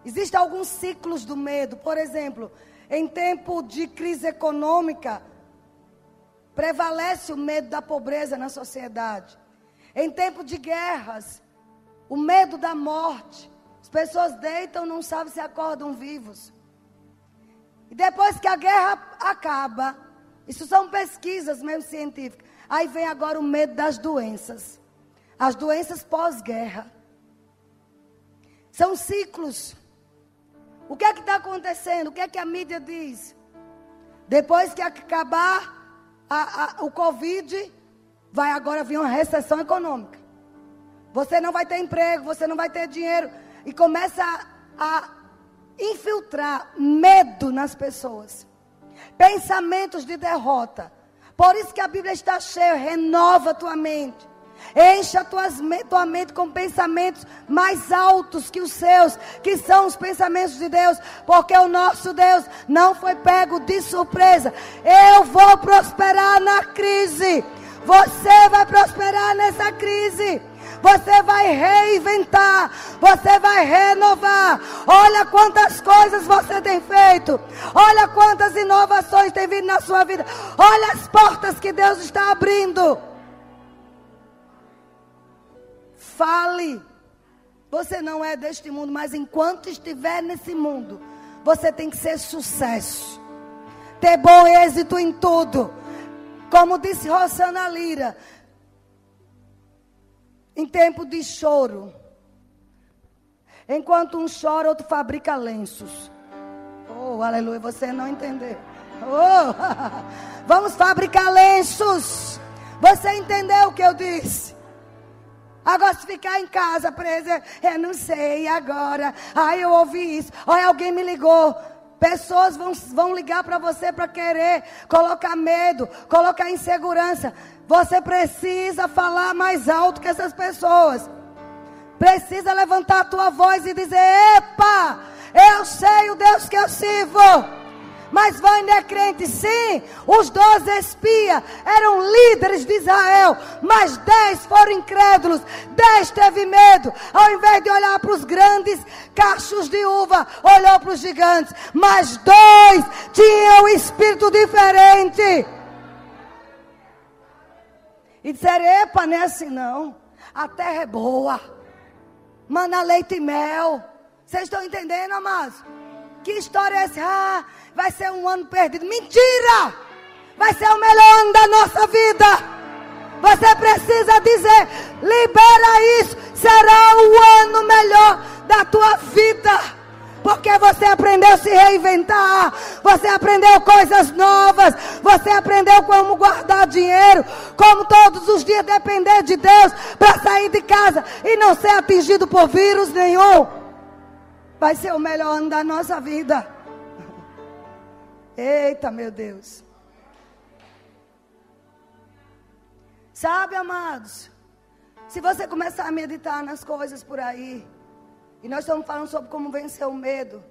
Existem alguns ciclos do medo. Por exemplo, em tempo de crise econômica, prevalece o medo da pobreza na sociedade. Em tempo de guerras, o medo da morte. As pessoas deitam, não sabem se acordam vivos. E depois que a guerra acaba, isso são pesquisas mesmo científicas. Aí vem agora o medo das doenças. As doenças pós-guerra. São ciclos. O que é que está acontecendo? O que é que a mídia diz? Depois que acabar a, a, o Covid, vai agora vir uma recessão econômica. Você não vai ter emprego, você não vai ter dinheiro. E começa a, a infiltrar medo nas pessoas, pensamentos de derrota. Por isso que a Bíblia está cheia, renova tua mente. Encha tuas, tua mente com pensamentos mais altos que os seus, que são os pensamentos de Deus, porque o nosso Deus não foi pego de surpresa. Eu vou prosperar na crise. Você vai prosperar nessa crise. Você vai reinventar, você vai renovar. Olha quantas coisas você tem feito. Olha quantas inovações tem vindo na sua vida. Olha as portas que Deus está abrindo. Fale. Você não é deste mundo, mas enquanto estiver nesse mundo, você tem que ser sucesso. Ter bom êxito em tudo. Como disse Rosana Lira, em tempo de choro. Enquanto um chora, outro fabrica lenços. Oh, aleluia, você não entendeu. Oh, vamos fabricar lenços. Você entendeu o que eu disse? Agora, se ficar em casa presa, eu não sei agora. Ai, eu ouvi isso. Olha, alguém me ligou. Pessoas vão, vão ligar para você para querer colocar medo, colocar insegurança. Você precisa falar mais alto que essas pessoas. Precisa levantar a tua voz e dizer: Epa, eu sei o Deus que eu sirvo. Mas Vânia é crente, sim. Os doze espias eram líderes de Israel, mas dez foram incrédulos, dez teve medo. Ao invés de olhar para os grandes cachos de uva, olhou para os gigantes. Mas dois tinham um espírito diferente. E disseram: Epa, não é assim não. A terra é boa. Mana leite e mel. Vocês estão entendendo, amados? Que história é essa? Ah, vai ser um ano perdido. Mentira! Vai ser o melhor ano da nossa vida. Você precisa dizer: libera isso. Será o ano melhor da tua vida porque você aprendeu a se reinventar, você aprendeu coisas novas, você aprendeu como guardar dinheiro, como todos os dias depender de Deus para sair de casa e não ser atingido por vírus nenhum. Vai ser o melhor ano da nossa vida. Eita, meu Deus. Sabe, amados, se você começar a meditar nas coisas por aí, e nós estamos falando sobre como vencer o medo.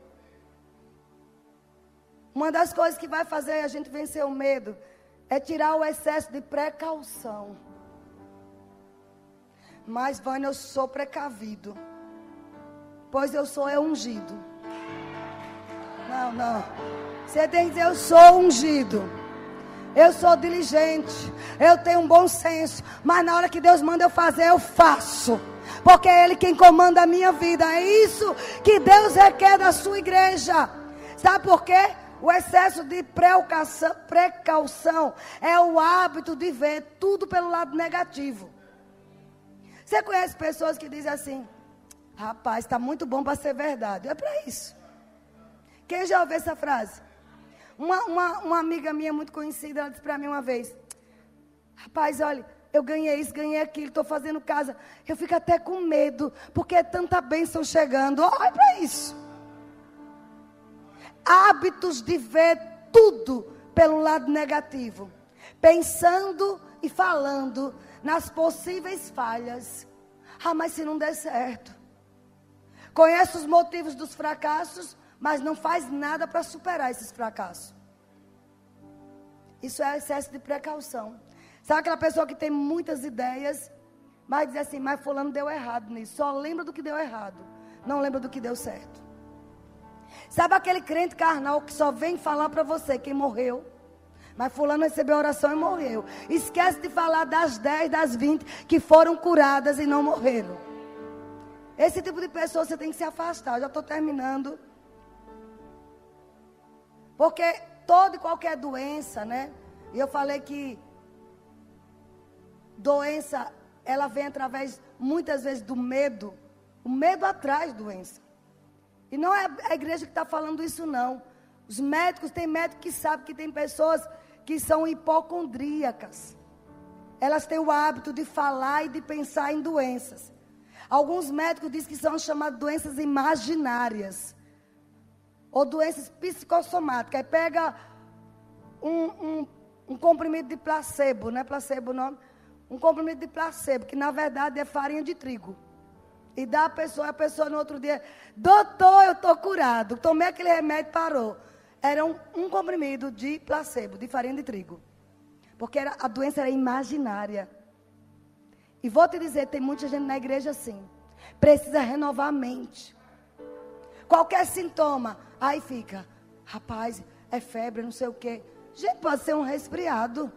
Uma das coisas que vai fazer a gente vencer o medo é tirar o excesso de precaução. Mas, Vânia, eu sou precavido. Pois eu sou é ungido. Não, não. Você tem que dizer, eu sou ungido. Eu sou diligente. Eu tenho um bom senso. Mas na hora que Deus manda eu fazer, eu faço porque é Ele quem comanda a minha vida. É isso que Deus requer da sua igreja. Sabe por quê? O excesso de precaução, é o hábito de ver tudo pelo lado negativo. Você conhece pessoas que dizem assim: rapaz, está muito bom para ser verdade. É para isso. Quem já ouviu essa frase? Uma, uma, uma amiga minha muito conhecida, ela disse para mim uma vez: Rapaz, olha, eu ganhei isso, ganhei aquilo, estou fazendo casa. Eu fico até com medo, porque é tanta bênção chegando. Olha para isso. Hábitos de ver tudo pelo lado negativo. Pensando e falando nas possíveis falhas. Ah, mas se não der certo. Conhece os motivos dos fracassos, mas não faz nada para superar esses fracassos. Isso é excesso de precaução. Sabe aquela pessoa que tem muitas ideias, mas diz assim, mas fulano deu errado nisso. Só lembra do que deu errado. Não lembra do que deu certo. Sabe aquele crente carnal que só vem falar para você quem morreu? Mas fulano recebeu oração e morreu. Esquece de falar das 10, das 20 que foram curadas e não morreram. Esse tipo de pessoa você tem que se afastar. já estou terminando. Porque toda e qualquer doença, né? E eu falei que doença, ela vem através, muitas vezes, do medo. O medo atrai doença. E não é a igreja que está falando isso, não. Os médicos, tem médicos que sabem que tem pessoas que são hipocondríacas. Elas têm o hábito de falar e de pensar em doenças. Alguns médicos dizem que são chamadas doenças imaginárias. Ou doenças psicossomáticas. Aí pega um, um, um comprimido de placebo, não é placebo o nome? Um comprimido de placebo, que na verdade é farinha de trigo. E dá a pessoa, a pessoa no outro dia, doutor, eu estou curado. Tomei aquele remédio, parou. Era um, um, comprimido de placebo, de farinha de trigo. Porque era, a doença era imaginária. E vou te dizer, tem muita gente na igreja assim. Precisa renovar a mente. Qualquer sintoma, aí fica, rapaz, é febre, não sei o quê. Gente, pode ser um resfriado.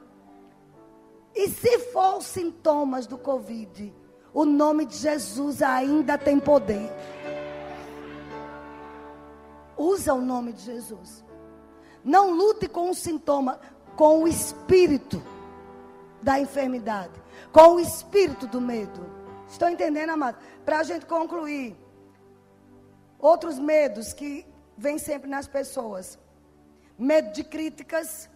E se for os sintomas do Covid, o nome de Jesus ainda tem poder. Usa o nome de Jesus. Não lute com o sintoma, com o espírito da enfermidade, com o espírito do medo. Estão entendendo, amado? Para a gente concluir, outros medos que vêm sempre nas pessoas: medo de críticas.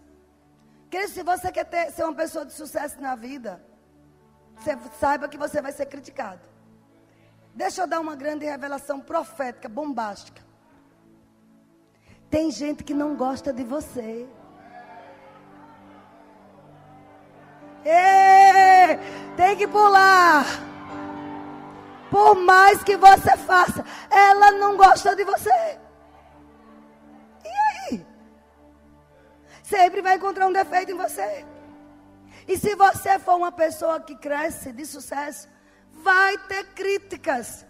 Que se você quer ter, ser uma pessoa de sucesso na vida, você saiba que você vai ser criticado. Deixa eu dar uma grande revelação profética, bombástica. Tem gente que não gosta de você. Tem que pular. Por mais que você faça, ela não gosta de você. Sempre vai encontrar um defeito em você. E se você for uma pessoa que cresce de sucesso, vai ter críticas.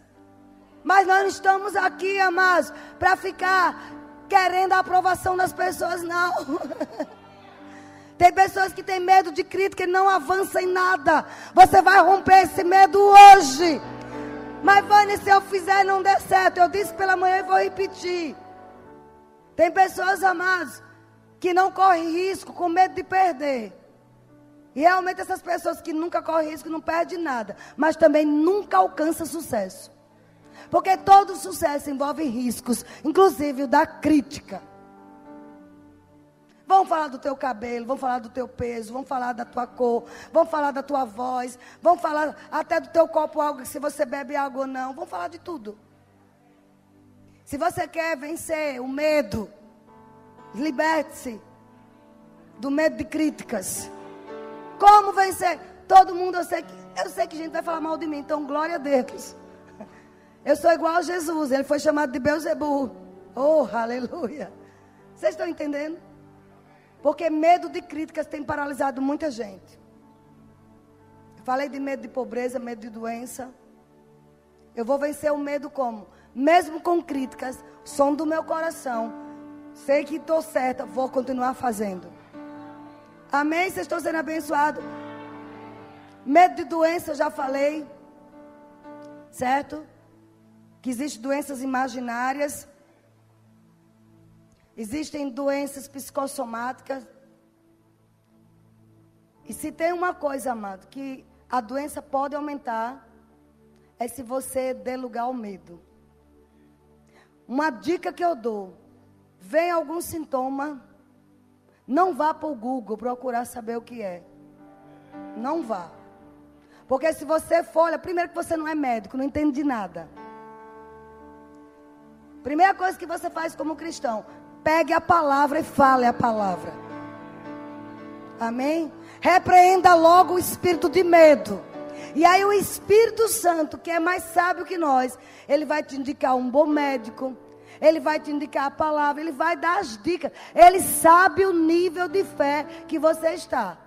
Mas nós não estamos aqui, amados, para ficar querendo a aprovação das pessoas, não. Tem pessoas que têm medo de crítica e não avançam em nada. Você vai romper esse medo hoje. Mas, Vânia, se eu fizer não der certo, eu disse pela manhã e vou repetir. Tem pessoas, amados, que não correm risco com medo de perder. E realmente essas pessoas que nunca correm risco não perdem nada, mas também nunca alcançam sucesso. Porque todo sucesso envolve riscos, inclusive o da crítica. Vamos falar do teu cabelo, vamos falar do teu peso, vamos falar da tua cor, vamos falar da tua voz, vamos falar até do teu copo água, se você bebe água ou não, vamos falar de tudo. Se você quer vencer o medo, liberte-se do medo de críticas. Como vencer? Todo mundo, eu sei que, eu sei que a gente vai falar mal de mim, então glória a Deus. Eu sou igual a Jesus, ele foi chamado de Beuzebu. Oh, aleluia. Vocês estão entendendo? Porque medo de críticas tem paralisado muita gente. falei de medo de pobreza, medo de doença. Eu vou vencer o medo como? Mesmo com críticas, som do meu coração. Sei que estou certa, vou continuar fazendo. Amém? Vocês estão sendo abençoados? Medo de doença, eu já falei. Certo? Que existem doenças imaginárias. Existem doenças psicossomáticas. E se tem uma coisa, amado, que a doença pode aumentar, é se você der lugar ao medo. Uma dica que eu dou: vem algum sintoma, não vá para o Google procurar saber o que é. Não vá. Porque se você for, olha, primeiro que você não é médico, não entende de nada. Primeira coisa que você faz como cristão, pegue a palavra e fale a palavra. Amém? Repreenda logo o espírito de medo. E aí o Espírito Santo, que é mais sábio que nós, ele vai te indicar um bom médico, ele vai te indicar a palavra, ele vai dar as dicas. Ele sabe o nível de fé que você está.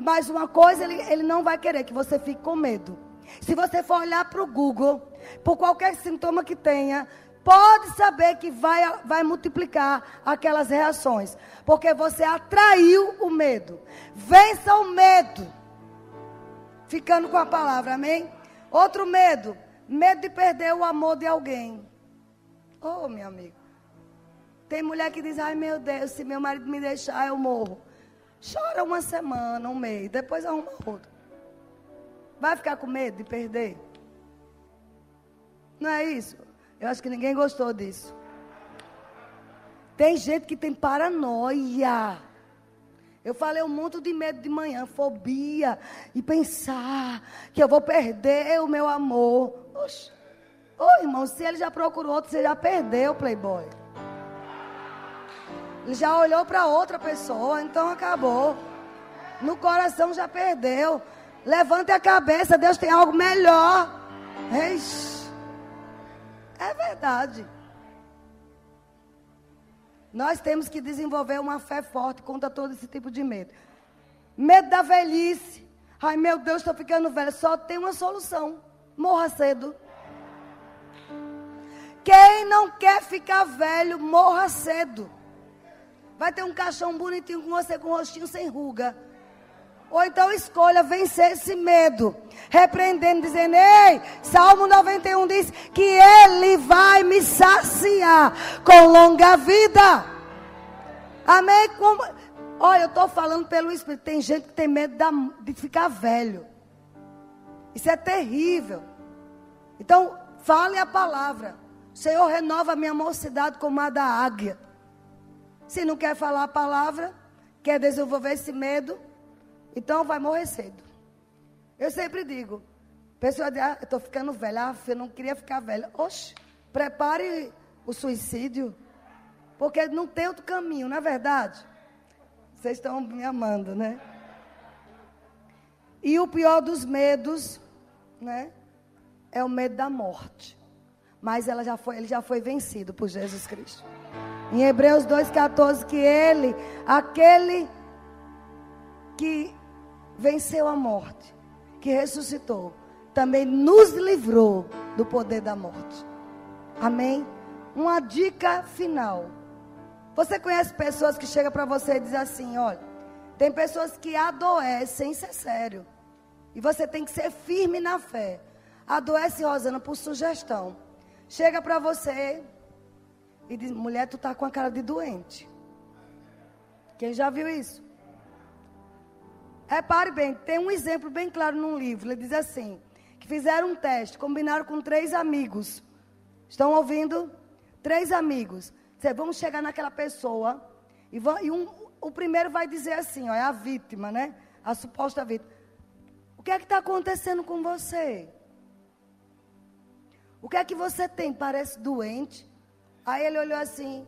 Mas uma coisa, ele, ele não vai querer que você fique com medo. Se você for olhar para o Google, por qualquer sintoma que tenha, pode saber que vai, vai multiplicar aquelas reações. Porque você atraiu o medo. Vença o medo. Ficando com a palavra, amém? Outro medo. Medo de perder o amor de alguém. Oh, meu amigo. Tem mulher que diz: Ai, meu Deus, se meu marido me deixar, eu morro. Chora uma semana, um mês, depois arruma outro. Vai ficar com medo de perder? Não é isso? Eu acho que ninguém gostou disso. Tem gente que tem paranoia. Eu falei um monte de medo de manhã, fobia, e pensar que eu vou perder o meu amor. Oxe. Ô irmão, se ele já procurou outro, você já perdeu, playboy. Ele já olhou para outra pessoa, então acabou. No coração já perdeu. Levante a cabeça, Deus tem algo melhor. Eixe. É verdade. Nós temos que desenvolver uma fé forte contra todo esse tipo de medo. Medo da velhice. Ai, meu Deus, estou ficando velha. Só tem uma solução: morra cedo. Quem não quer ficar velho, morra cedo. Vai ter um caixão bonitinho com você, com rostinho sem ruga. Ou então escolha vencer esse medo, repreendendo, dizendo: Ei, Salmo 91 diz que Ele vai me saciar com longa vida. Amém? Como... Olha, eu estou falando pelo Espírito. Tem gente que tem medo de ficar velho. Isso é terrível. Então, fale a palavra. Senhor, renova a minha mocidade como a da águia. Se não quer falar a palavra, quer desenvolver esse medo, então vai morrer cedo. Eu sempre digo, pessoa diz, ah, eu estou ficando velha, ah, eu não queria ficar velha. Oxe, prepare o suicídio, porque não tem outro caminho, não é verdade? Vocês estão me amando, né? E o pior dos medos, né? É o medo da morte mas ela já foi, ele já foi vencido por Jesus Cristo. Em Hebreus 2,14, que ele, aquele que venceu a morte, que ressuscitou, também nos livrou do poder da morte. Amém? Uma dica final. Você conhece pessoas que chegam para você e dizem assim: olha, tem pessoas que adoecem, isso é sério. E você tem que ser firme na fé. Adoece, Rosana, por sugestão chega para você e diz: mulher, tu tá com a cara de doente. Quem já viu isso? Repare bem, tem um exemplo bem claro num livro. Ele diz assim: que fizeram um teste, combinaram com três amigos. Estão ouvindo? Três amigos. Você, vamos chegar naquela pessoa. E, vão, e um, o primeiro vai dizer assim: ó, é a vítima, né? A suposta vítima. O que é que está acontecendo com você? O que é que você tem? Parece doente. Aí ele olhou assim.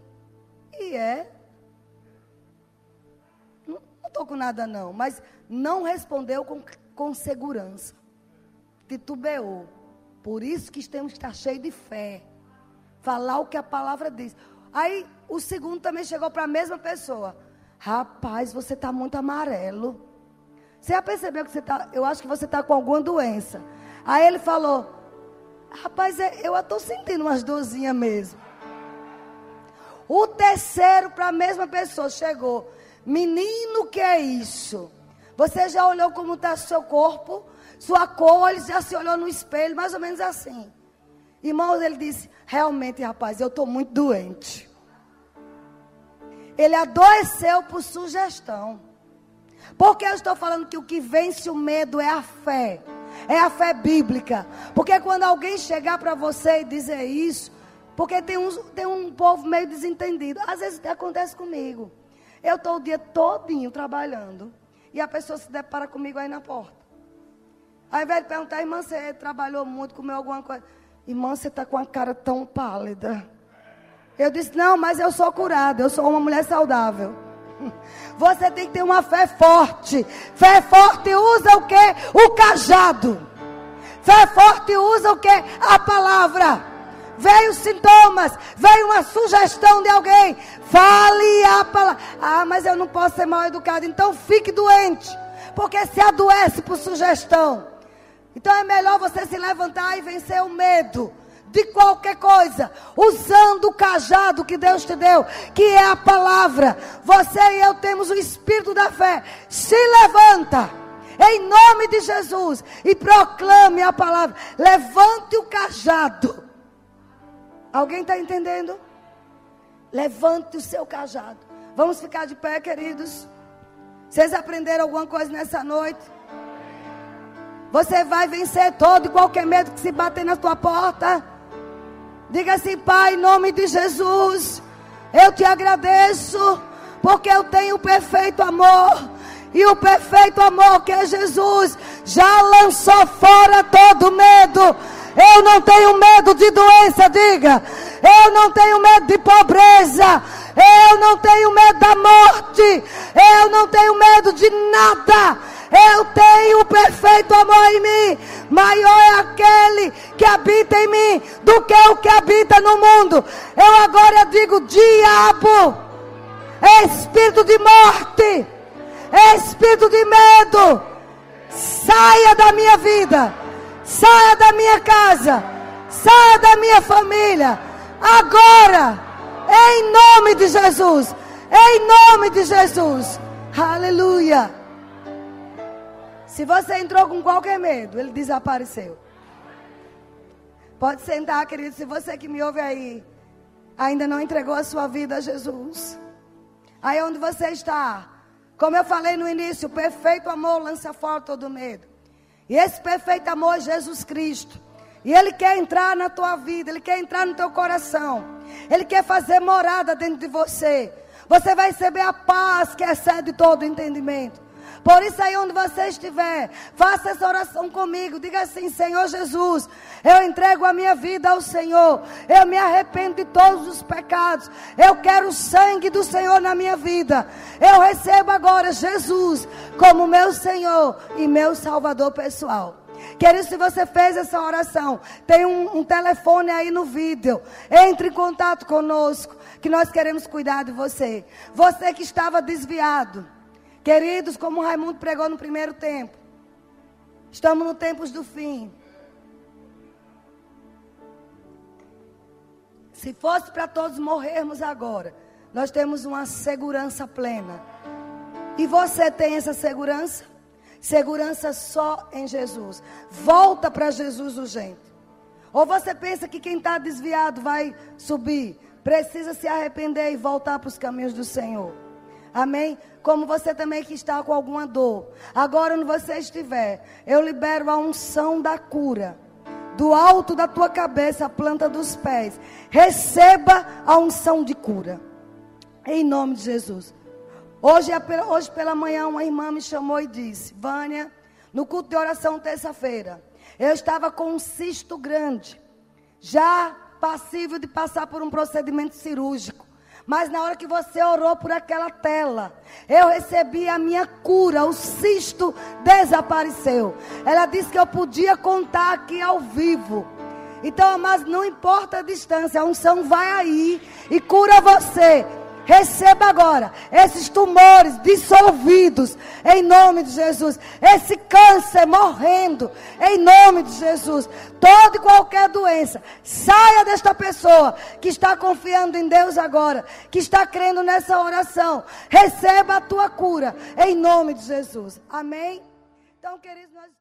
E é? Não estou com nada não. Mas não respondeu com, com segurança. Titubeou. Por isso que temos que estar cheio de fé. Falar o que a palavra diz. Aí o segundo também chegou para a mesma pessoa. Rapaz, você está muito amarelo. Você já percebeu que você está. Eu acho que você está com alguma doença. Aí ele falou: Rapaz, é, eu estou sentindo umas dorzinhas mesmo. O terceiro para a mesma pessoa chegou. Menino, que é isso? Você já olhou como está seu corpo? Sua cor, ele já se olhou no espelho, mais ou menos assim. Irmãos, ele disse: Realmente, rapaz, eu estou muito doente. Ele adoeceu por sugestão. Porque eu estou falando que o que vence o medo é a fé. É a fé bíblica. Porque quando alguém chegar para você e dizer isso, porque tem, uns, tem um povo meio desentendido. Às vezes acontece comigo. Eu estou o dia todinho trabalhando. E a pessoa se depara comigo aí na porta. Aí vai perguntar, irmã, você trabalhou muito, comeu alguma coisa? Irmã, você está com a cara tão pálida. Eu disse, não, mas eu sou curada, eu sou uma mulher saudável. Você tem que ter uma fé forte. Fé forte usa o que? O cajado. Fé forte usa o que? A palavra. Veio sintomas, veio uma sugestão de alguém. Fale a palavra. Ah, mas eu não posso ser mal educado. Então fique doente. Porque se adoece por sugestão. Então é melhor você se levantar e vencer o medo de qualquer coisa, usando o cajado que Deus te deu, que é a palavra. Você e eu temos o espírito da fé. Se levanta em nome de Jesus e proclame a palavra. Levante o cajado. Alguém está entendendo? Levante o seu cajado. Vamos ficar de pé, queridos. Vocês aprenderam alguma coisa nessa noite? Você vai vencer todo e qualquer medo que se bater na tua porta. Diga assim, Pai, em nome de Jesus, eu te agradeço, porque eu tenho o perfeito amor. E o perfeito amor que é Jesus já lançou fora todo medo. Eu não tenho medo de doença, diga. Eu não tenho medo de pobreza. Eu não tenho medo da morte. Eu não tenho medo de nada. Eu tenho o perfeito amor em mim. Maior é aquele que habita em mim do que o que habita no mundo. Eu agora digo: diabo, espírito de morte, espírito de medo, saia da minha vida, saia da minha casa, saia da minha família. Agora, em nome de Jesus, em nome de Jesus. Aleluia. Se você entrou com qualquer medo, ele desapareceu. Pode sentar, querido. Se você que me ouve aí ainda não entregou a sua vida a Jesus, aí onde você está, como eu falei no início, o perfeito amor lança fora todo medo. E esse perfeito amor é Jesus Cristo. E Ele quer entrar na tua vida, Ele quer entrar no teu coração. Ele quer fazer morada dentro de você. Você vai receber a paz que excede todo entendimento. Por isso aí onde você estiver, faça essa oração comigo. Diga assim, Senhor Jesus, eu entrego a minha vida ao Senhor. Eu me arrependo de todos os pecados. Eu quero o sangue do Senhor na minha vida. Eu recebo agora Jesus como meu Senhor e meu Salvador pessoal. Querido, se você fez essa oração, tem um, um, telefone aí no vídeo. Entre em contato conosco, que nós queremos cuidar de você. Você que estava desviado. Queridos, como Raimundo pregou no primeiro tempo, estamos no tempos do fim. Se fosse para todos morrermos agora, nós temos uma segurança plena. E você tem essa segurança? Segurança só em Jesus. Volta para Jesus urgente. Ou você pensa que quem está desviado vai subir? Precisa se arrepender e voltar para os caminhos do Senhor. Amém? Como você também que está com alguma dor. Agora, onde você estiver, eu libero a unção da cura. Do alto da tua cabeça, a planta dos pés. Receba a unção de cura. Em nome de Jesus. Hoje, é hoje pela manhã, uma irmã me chamou e disse: Vânia, no culto de oração terça-feira, eu estava com um cisto grande, já passível de passar por um procedimento cirúrgico. Mas na hora que você orou por aquela tela, eu recebi a minha cura, o cisto desapareceu. Ela disse que eu podia contar aqui ao vivo. Então, mas não importa a distância, a unção vai aí e cura você. Receba agora esses tumores dissolvidos em nome de Jesus. Esse câncer morrendo em nome de Jesus. Toda e qualquer doença, saia desta pessoa que está confiando em Deus agora, que está crendo nessa oração. Receba a tua cura em nome de Jesus. Amém? Então, queridos, nós.